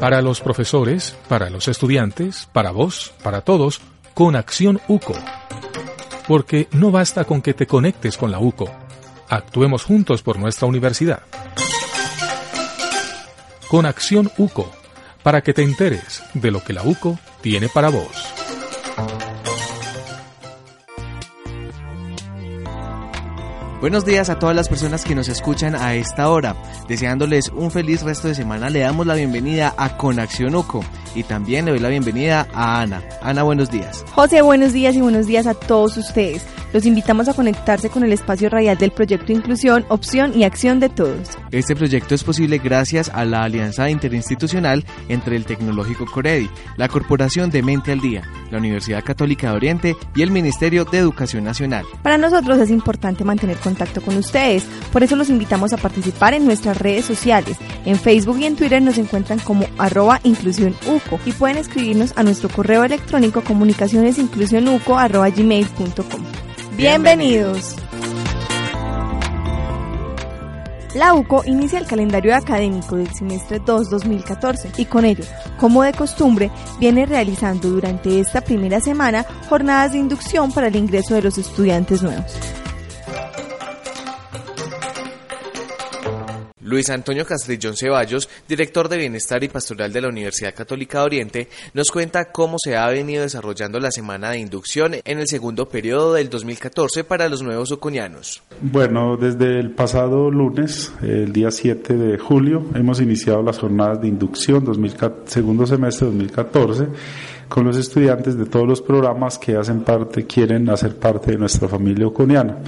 Para los profesores, para los estudiantes, para vos, para todos, con Acción UCO. Porque no basta con que te conectes con la UCO. Actuemos juntos por nuestra universidad. Con Acción UCO, para que te enteres de lo que la UCO tiene para vos. Buenos días a todas las personas que nos escuchan a esta hora. Deseándoles un feliz resto de semana, le damos la bienvenida a Conaxión UCO y también le doy la bienvenida a Ana. Ana, buenos días. José, buenos días y buenos días a todos ustedes. Los invitamos a conectarse con el espacio radial del proyecto Inclusión, Opción y Acción de Todos. Este proyecto es posible gracias a la alianza interinstitucional entre el Tecnológico Coredi, la Corporación de Mente al Día, la Universidad Católica de Oriente y el Ministerio de Educación Nacional. Para nosotros es importante mantener contacto con ustedes, por eso los invitamos a participar en nuestras redes sociales. En Facebook y en Twitter nos encuentran como arroba inclusión UCO y pueden escribirnos a nuestro correo electrónico comunicacionesinclusionuco arroba gmail.com. Bienvenidos. La UCO inicia el calendario académico del semestre 2-2014 y con ello, como de costumbre, viene realizando durante esta primera semana jornadas de inducción para el ingreso de los estudiantes nuevos. Luis Antonio Castrillón Ceballos, director de Bienestar y Pastoral de la Universidad Católica de Oriente, nos cuenta cómo se ha venido desarrollando la semana de inducción en el segundo periodo del 2014 para los nuevos uconianos. Bueno, desde el pasado lunes, el día 7 de julio, hemos iniciado las jornadas de inducción 2014, segundo semestre 2014 con los estudiantes de todos los programas que hacen parte, quieren hacer parte de nuestra familia uconiana.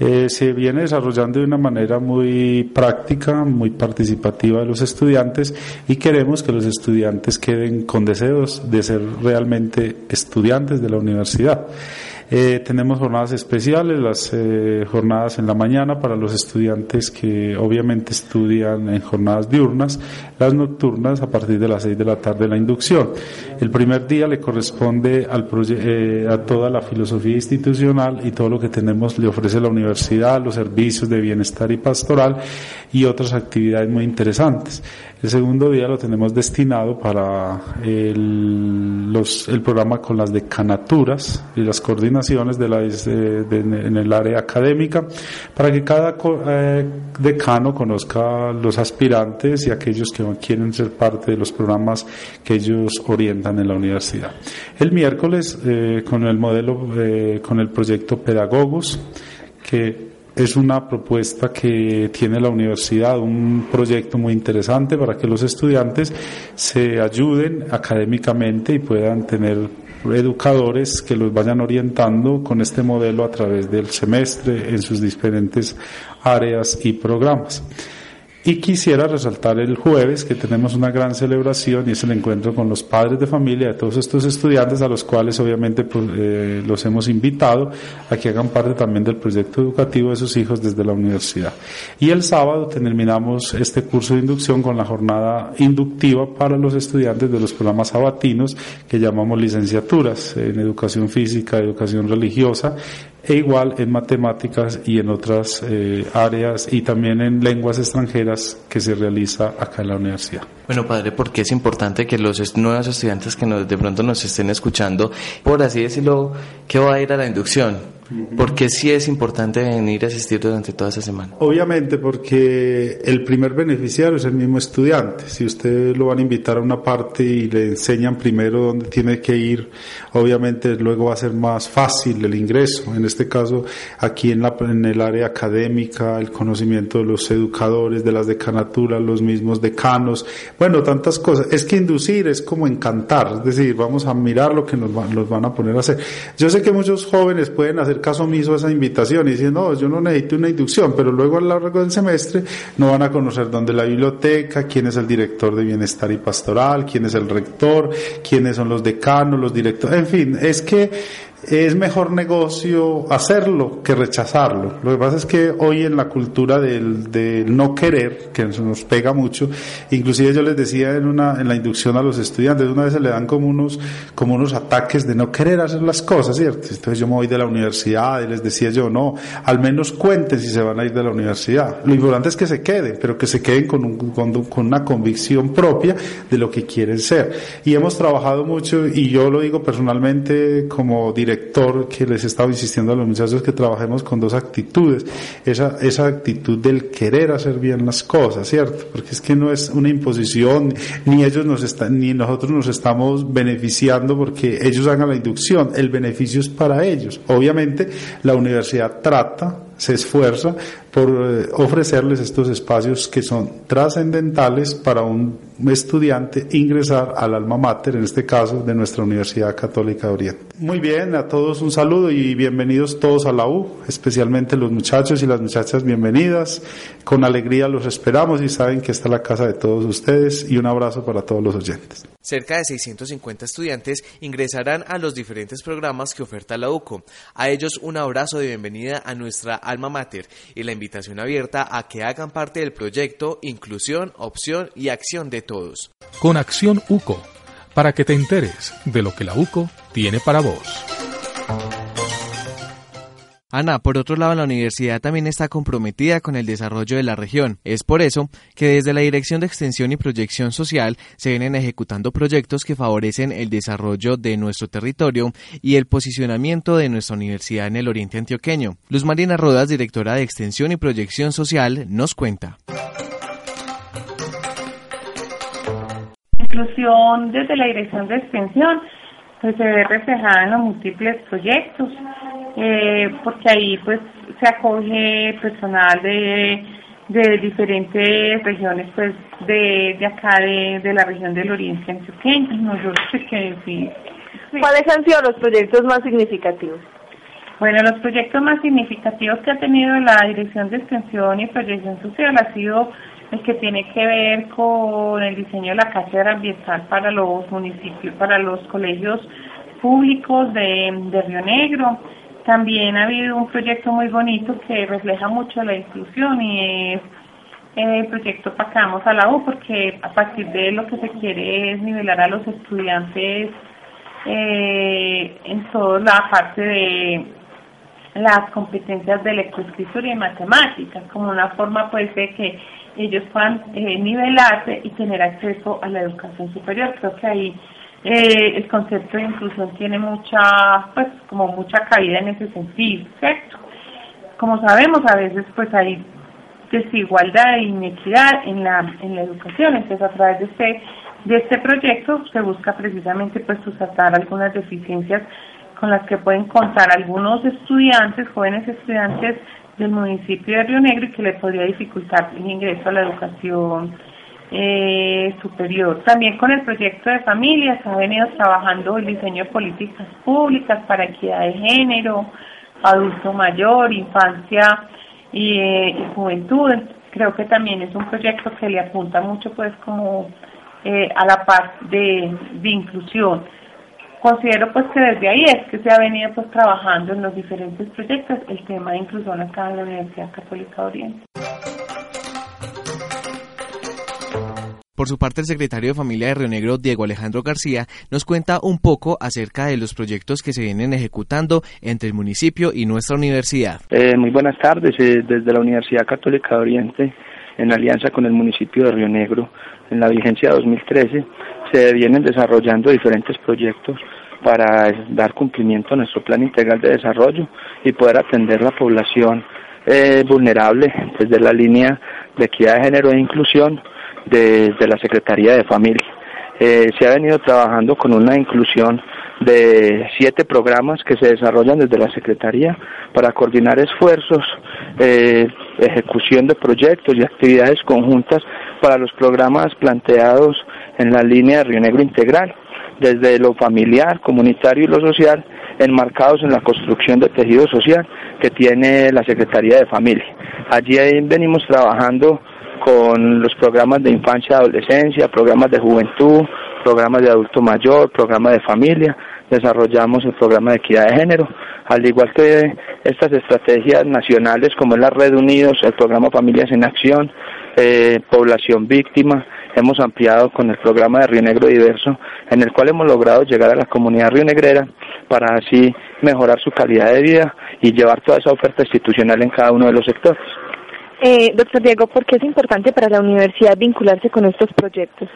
Eh, se viene desarrollando de una manera muy práctica, muy participativa de los estudiantes y queremos que los estudiantes queden con deseos de ser realmente estudiantes de la universidad. Eh, tenemos jornadas especiales, las eh, jornadas en la mañana para los estudiantes que obviamente estudian en jornadas diurnas, las nocturnas a partir de las 6 de la tarde la inducción. El primer día le corresponde al eh, a toda la filosofía institucional y todo lo que tenemos le ofrece la universidad, los servicios de bienestar y pastoral y otras actividades muy interesantes. El segundo día lo tenemos destinado para el, el programa con las decanaturas y las coordinaciones de la, en el área académica, para que cada eh, decano conozca los aspirantes y aquellos que quieren ser parte de los programas que ellos orientan en la universidad. El miércoles, eh, con el modelo, eh, con el proyecto Pedagogos, que es una propuesta que tiene la universidad, un proyecto muy interesante para que los estudiantes se ayuden académicamente y puedan tener educadores que los vayan orientando con este modelo a través del semestre en sus diferentes áreas y programas. Y quisiera resaltar el jueves que tenemos una gran celebración y es el encuentro con los padres de familia de todos estos estudiantes a los cuales obviamente pues, eh, los hemos invitado a que hagan parte también del proyecto educativo de sus hijos desde la universidad. Y el sábado terminamos este curso de inducción con la jornada inductiva para los estudiantes de los programas sabatinos que llamamos licenciaturas en educación física, educación religiosa e igual en matemáticas y en otras eh, áreas y también en lenguas extranjeras que se realiza acá en la universidad. Bueno, padre, porque es importante que los nuevos estudiantes que nos, de pronto nos estén escuchando, por así decirlo, que va a ir a la inducción? Porque sí es importante venir a asistir durante toda esa semana. Obviamente, porque el primer beneficiario es el mismo estudiante. Si usted lo van a invitar a una parte y le enseñan primero dónde tiene que ir, obviamente luego va a ser más fácil el ingreso. En este caso, aquí en, la, en el área académica, el conocimiento de los educadores, de las decanaturas, los mismos decanos, bueno, tantas cosas. Es que inducir es como encantar, es decir, vamos a mirar lo que nos, van, van a poner a hacer. Yo sé que muchos jóvenes pueden hacer caso omiso a esa invitación y decir, no, yo no necesito una inducción, pero luego a lo largo del semestre no van a conocer dónde la biblioteca, quién es el director de bienestar y pastoral, quién es el rector, quiénes son los decanos, los directores, en fin, es que es mejor negocio hacerlo que rechazarlo. Lo que pasa es que hoy en la cultura del, del, no querer, que nos pega mucho, inclusive yo les decía en una, en la inducción a los estudiantes, una vez se le dan como unos, como unos ataques de no querer hacer las cosas, ¿cierto? Entonces yo me voy de la universidad y les decía yo, no, al menos cuenten si se van a ir de la universidad. Lo importante es que se queden, pero que se queden con, un, con, con una convicción propia de lo que quieren ser. Y hemos trabajado mucho, y yo lo digo personalmente como director, que les estaba insistiendo a los muchachos que trabajemos con dos actitudes. Esa, esa actitud del querer hacer bien las cosas, ¿cierto? Porque es que no es una imposición, ni ellos nos están, ni nosotros nos estamos beneficiando porque ellos hagan la inducción. El beneficio es para ellos. Obviamente, la universidad trata se esfuerza por eh, ofrecerles estos espacios que son trascendentales para un estudiante ingresar al alma mater, en este caso de nuestra Universidad Católica de Oriente. Muy bien, a todos un saludo y bienvenidos todos a la U, especialmente los muchachos y las muchachas bienvenidas. Con alegría los esperamos y saben que está la casa de todos ustedes y un abrazo para todos los oyentes. Cerca de 650 estudiantes ingresarán a los diferentes programas que oferta la UCO. A ellos un abrazo de bienvenida a nuestra alma mater y la invitación abierta a que hagan parte del proyecto Inclusión, Opción y Acción de Todos. Con Acción UCO, para que te enteres de lo que la UCO tiene para vos. Ana, por otro lado, la universidad también está comprometida con el desarrollo de la región. Es por eso que desde la Dirección de Extensión y Proyección Social se vienen ejecutando proyectos que favorecen el desarrollo de nuestro territorio y el posicionamiento de nuestra universidad en el oriente antioqueño. Luz Marina Rodas, directora de Extensión y Proyección Social, nos cuenta. inclusión desde la Dirección de Extensión pues se ve reflejada en los múltiples proyectos eh, porque ahí pues se acoge personal de, de diferentes regiones pues de, de acá de, de la región del Oriente Antioqueño. No, yo sé que sí. ¿Cuáles han sido los proyectos más significativos? Bueno, los proyectos más significativos que ha tenido la Dirección de Extensión y Proyección Social ha sido el que tiene que ver con el diseño de la cátedra ambiental para los municipios, para los colegios públicos de, de Río Negro, también ha habido un proyecto muy bonito que refleja mucho la inclusión y es el proyecto Pacamos a la U, porque a partir de lo que se quiere es nivelar a los estudiantes eh, en toda la parte de las competencias de lectoescritura y matemáticas, como una forma pues de que ellos puedan eh, nivelarse y tener acceso a la educación superior. Creo que ahí eh, el concepto de inclusión tiene mucha, pues, como mucha caída en ese sentido, ¿cierto? Como sabemos, a veces, pues, hay desigualdad e inequidad en la, en la educación, entonces a través de este, de este proyecto se busca precisamente, pues, tratar algunas deficiencias con las que pueden contar algunos estudiantes, jóvenes estudiantes del municipio de Río Negro y que le podría dificultar el ingreso a la educación eh, superior. También con el proyecto de familias ha venido trabajando el diseño de políticas públicas para equidad de género, adulto mayor, infancia y, eh, juventud. Creo que también es un proyecto que le apunta mucho pues como eh, a la de, de inclusión. Considero pues que desde ahí es que se ha venido pues trabajando en los diferentes proyectos el tema de inclusión acá en la Universidad Católica de Oriente. Por su parte, el secretario de Familia de Río Negro, Diego Alejandro García, nos cuenta un poco acerca de los proyectos que se vienen ejecutando entre el municipio y nuestra universidad. Eh, muy buenas tardes. Eh, desde la Universidad Católica de Oriente, en alianza con el municipio de Río Negro, en la vigencia 2013, se vienen desarrollando diferentes proyectos para dar cumplimiento a nuestro plan integral de desarrollo y poder atender la población eh, vulnerable desde la línea de equidad de género e inclusión desde la Secretaría de Familia. Eh, se ha venido trabajando con una inclusión de siete programas que se desarrollan desde la Secretaría para coordinar esfuerzos, eh, ejecución de proyectos y actividades conjuntas para los programas planteados en la línea de Río Negro Integral, desde lo familiar, comunitario y lo social, enmarcados en la construcción de tejido social que tiene la Secretaría de Familia. Allí venimos trabajando con los programas de infancia y adolescencia, programas de juventud, programas de adulto mayor, programas de familia, desarrollamos el programa de equidad de género, al igual que estas estrategias nacionales como es la Red Unidos, el programa Familias en Acción, eh, Población Víctima, hemos ampliado con el programa de Río Negro Diverso, en el cual hemos logrado llegar a la comunidad rionegrera para así mejorar su calidad de vida y llevar toda esa oferta institucional en cada uno de los sectores. Eh, doctor Diego, ¿por qué es importante para la universidad vincularse con estos proyectos?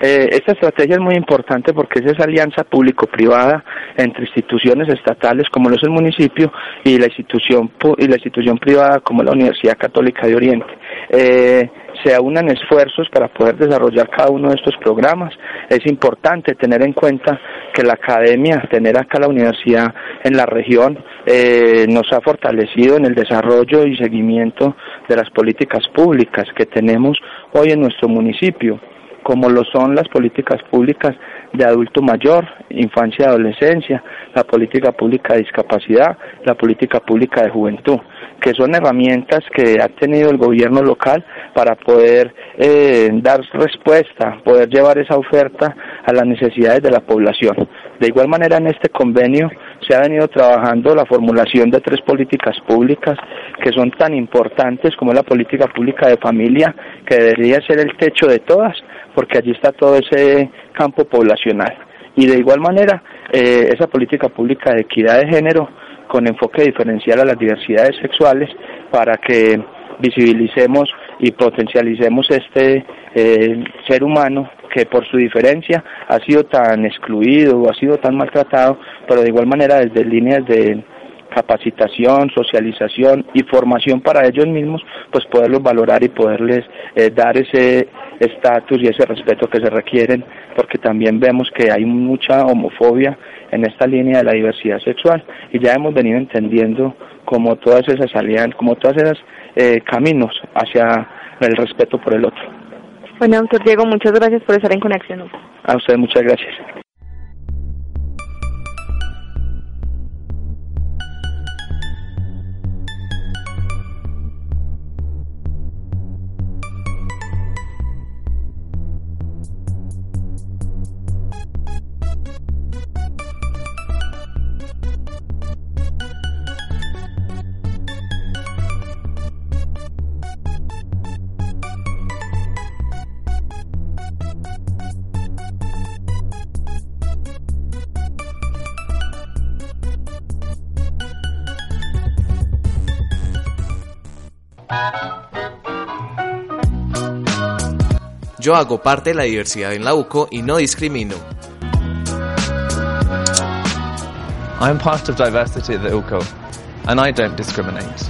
Eh, esta estrategia es muy importante porque es esa alianza público-privada entre instituciones estatales como lo es el municipio y la institución y la institución privada como la Universidad Católica de Oriente. Eh, se aunan esfuerzos para poder desarrollar cada uno de estos programas. Es importante tener en cuenta que la academia, tener acá la universidad en la región, eh, nos ha fortalecido en el desarrollo y seguimiento de las políticas públicas que tenemos hoy en nuestro municipio como lo son las políticas públicas de adulto mayor, infancia y adolescencia, la política pública de discapacidad, la política pública de juventud, que son herramientas que ha tenido el gobierno local para poder eh, dar respuesta, poder llevar esa oferta a las necesidades de la población. De igual manera, en este convenio se ha venido trabajando la formulación de tres políticas públicas que son tan importantes como la política pública de familia, que debería ser el techo de todas, porque allí está todo ese campo poblacional. Y de igual manera, eh, esa política pública de equidad de género con enfoque diferencial a las diversidades sexuales para que visibilicemos y potencialicemos este eh, ser humano que por su diferencia ha sido tan excluido o ha sido tan maltratado, pero de igual manera desde líneas de capacitación, socialización y formación para ellos mismos, pues poderlos valorar y poderles eh, dar ese estatus y ese respeto que se requieren, porque también vemos que hay mucha homofobia en esta línea de la diversidad sexual. Y ya hemos venido entendiendo como todas esas alianzas, como todas esas eh, caminos hacia el respeto por el otro. Bueno, doctor Diego, muchas gracias por estar en conexión. A usted muchas gracias. Yo hago parte de la diversidad en la UCO y no discrimino. I'm part of diversity at the UCO and I don't discriminate.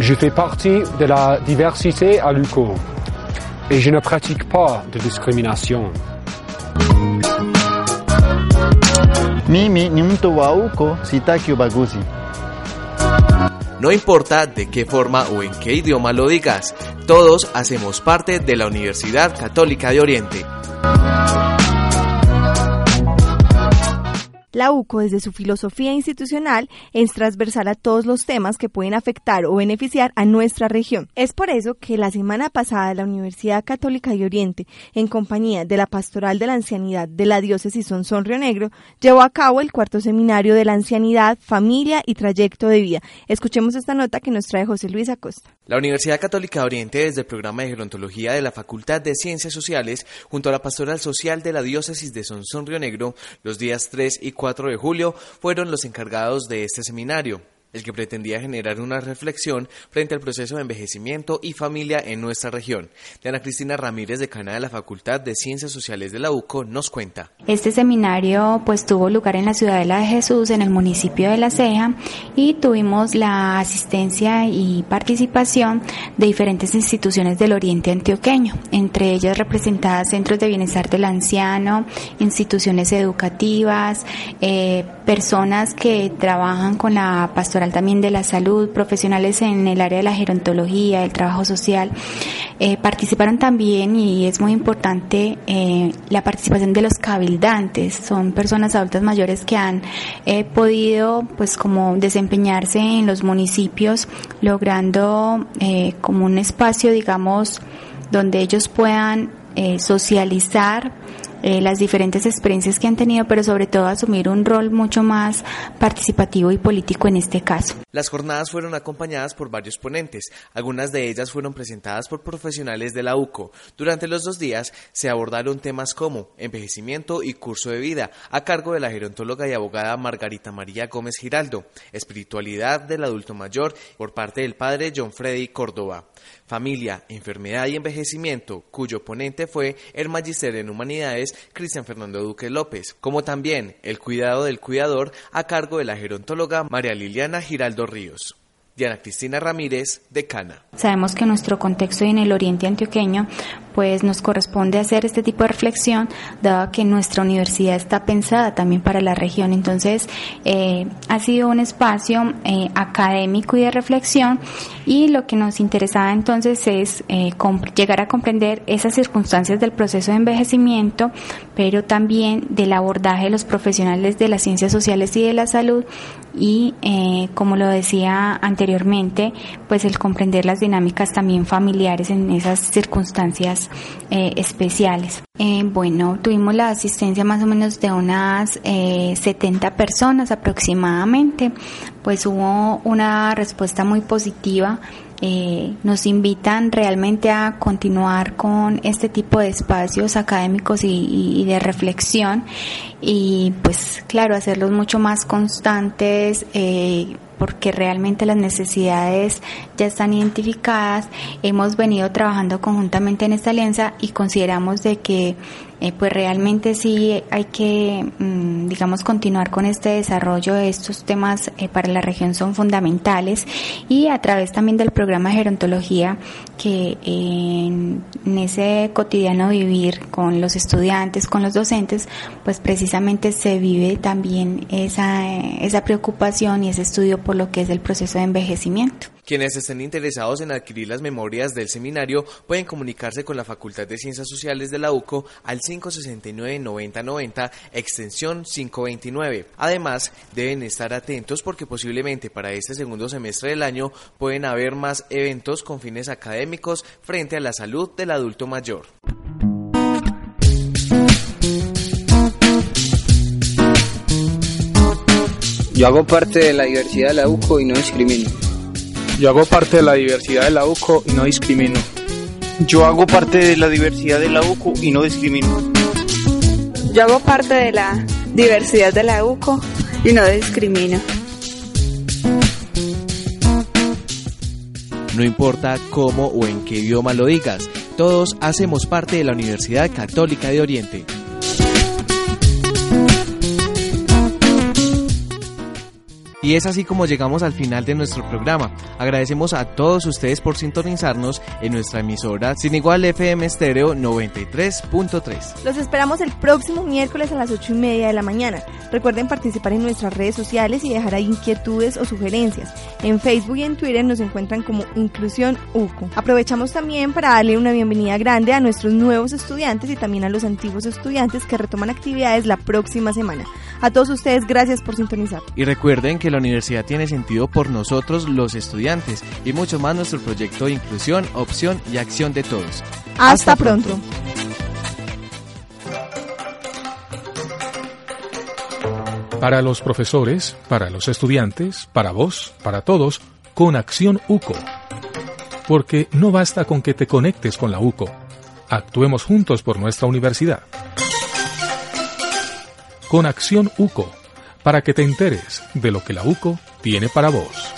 Je fais partie de la diversité à l'UCO et je ne pratique pas de discrimination. Mimi ni mtu wa UCO, sitaki ubaguzi. No importa de qué forma o en qué idioma lo digas, todos hacemos parte de la Universidad Católica de Oriente. La UCO, desde su filosofía institucional, es transversal a todos los temas que pueden afectar o beneficiar a nuestra región. Es por eso que la semana pasada la Universidad Católica de Oriente, en compañía de la Pastoral de la Ancianidad de la Diócesis Sonsón Río Negro, llevó a cabo el cuarto seminario de la ancianidad, familia y trayecto de vida. Escuchemos esta nota que nos trae José Luis Acosta. La Universidad Católica de Oriente, desde el programa de gerontología de la Facultad de Ciencias Sociales, junto a la Pastoral Social de la Diócesis de Sonsón Río Negro, los días 3 y 4 4 de julio fueron los encargados de este seminario el que pretendía generar una reflexión frente al proceso de envejecimiento y familia en nuestra región. Diana Cristina Ramírez, decana de la Facultad de Ciencias Sociales de la UCO, nos cuenta. Este seminario pues tuvo lugar en la Ciudadela de Jesús, en el municipio de La Ceja, y tuvimos la asistencia y participación de diferentes instituciones del Oriente Antioqueño, entre ellas representadas centros de bienestar del anciano, instituciones educativas, eh, personas que trabajan con la pastoral también de la salud, profesionales en el área de la gerontología, el trabajo social. Eh, participaron también, y es muy importante, eh, la participación de los cabildantes. Son personas adultas mayores que han eh, podido, pues, como desempeñarse en los municipios, logrando como un espacio, digamos, donde ellos puedan socializar eh, las diferentes experiencias que han tenido, pero sobre todo asumir un rol mucho más participativo y político en este caso. Las jornadas fueron acompañadas por varios ponentes, algunas de ellas fueron presentadas por profesionales de la UCO. Durante los dos días se abordaron temas como envejecimiento y curso de vida, a cargo de la gerontóloga y abogada Margarita María Gómez Giraldo, espiritualidad del adulto mayor por parte del padre John Freddy Córdoba, familia, enfermedad y envejecimiento, cuyo ponente fue el magister en humanidades Cristian Fernando Duque López, como también el cuidado del cuidador a cargo de la gerontóloga María Liliana Giraldo Ríos. Diana Cristina Ramírez, decana. Sabemos que nuestro contexto en el oriente antioqueño pues nos corresponde hacer este tipo de reflexión, dado que nuestra universidad está pensada también para la región. Entonces, eh, ha sido un espacio eh, académico y de reflexión y lo que nos interesaba entonces es eh, llegar a comprender esas circunstancias del proceso de envejecimiento, pero también del abordaje de los profesionales de las ciencias sociales y de la salud y, como lo decía anteriormente, pues el comprender las dinámicas también familiares en esas circunstancias eh, especiales. Eh, bueno, tuvimos la asistencia más o menos de unas 70 eh, personas aproximadamente, pues hubo una respuesta muy positiva. nos invitan realmente a continuar con este tipo de espacios académicos y de reflexión y pues claro hacerlos mucho más constantes porque realmente las necesidades ya están identificadas. Hemos venido trabajando conjuntamente en esta alianza y consideramos de que eh, pues realmente sí hay que, mm, digamos, continuar con este desarrollo de estos temas eh, para la región son fundamentales y a través también del programa de gerontología que en, ese cotidiano vivir con los estudiantes, con los docentes, pues precisamente se vive también esa, esa preocupación y ese estudio por lo que es el proceso de envejecimiento. Quienes estén interesados en adquirir las memorias del seminario pueden comunicarse con la Facultad de Ciencias Sociales de la UCO al 569-9090, extensión 529. Además, deben estar atentos porque posiblemente para este segundo semestre del año pueden haber más eventos con fines académicos frente a la salud del adulto mayor. Yo hago parte de la diversidad de la UCO y no discrimino. Yo hago parte de la diversidad de la UCO y no discrimino. Yo hago parte de la diversidad de la UCO y no discrimino. Yo hago parte de la diversidad de la UCO y no discrimino. No importa cómo o en qué idioma lo digas, todos hacemos parte de la Universidad Católica de Oriente. Y es así como llegamos al final de nuestro programa. Agradecemos a todos ustedes por sintonizarnos en nuestra emisora Sin Igual FM Estéreo 93.3. Los esperamos el próximo miércoles a las 8 y media de la mañana. Recuerden participar en nuestras redes sociales y dejar ahí inquietudes o sugerencias. En Facebook y en Twitter nos encuentran como Inclusión UCO. Aprovechamos también para darle una bienvenida grande a nuestros nuevos estudiantes y también a los antiguos estudiantes que retoman actividades la próxima semana. A todos ustedes, gracias por sintonizar. Y recuerden que la universidad tiene sentido por nosotros los estudiantes y mucho más nuestro proyecto de inclusión, opción y acción de todos. Hasta, pronto. Para los profesores, para los estudiantes, para vos, para todos, con Acción UCO. Porque no basta con que te conectes con la UCO. Actuemos juntos por nuestra universidad. Con Acción UCO para que te enteres de lo que la UCO tiene para vos.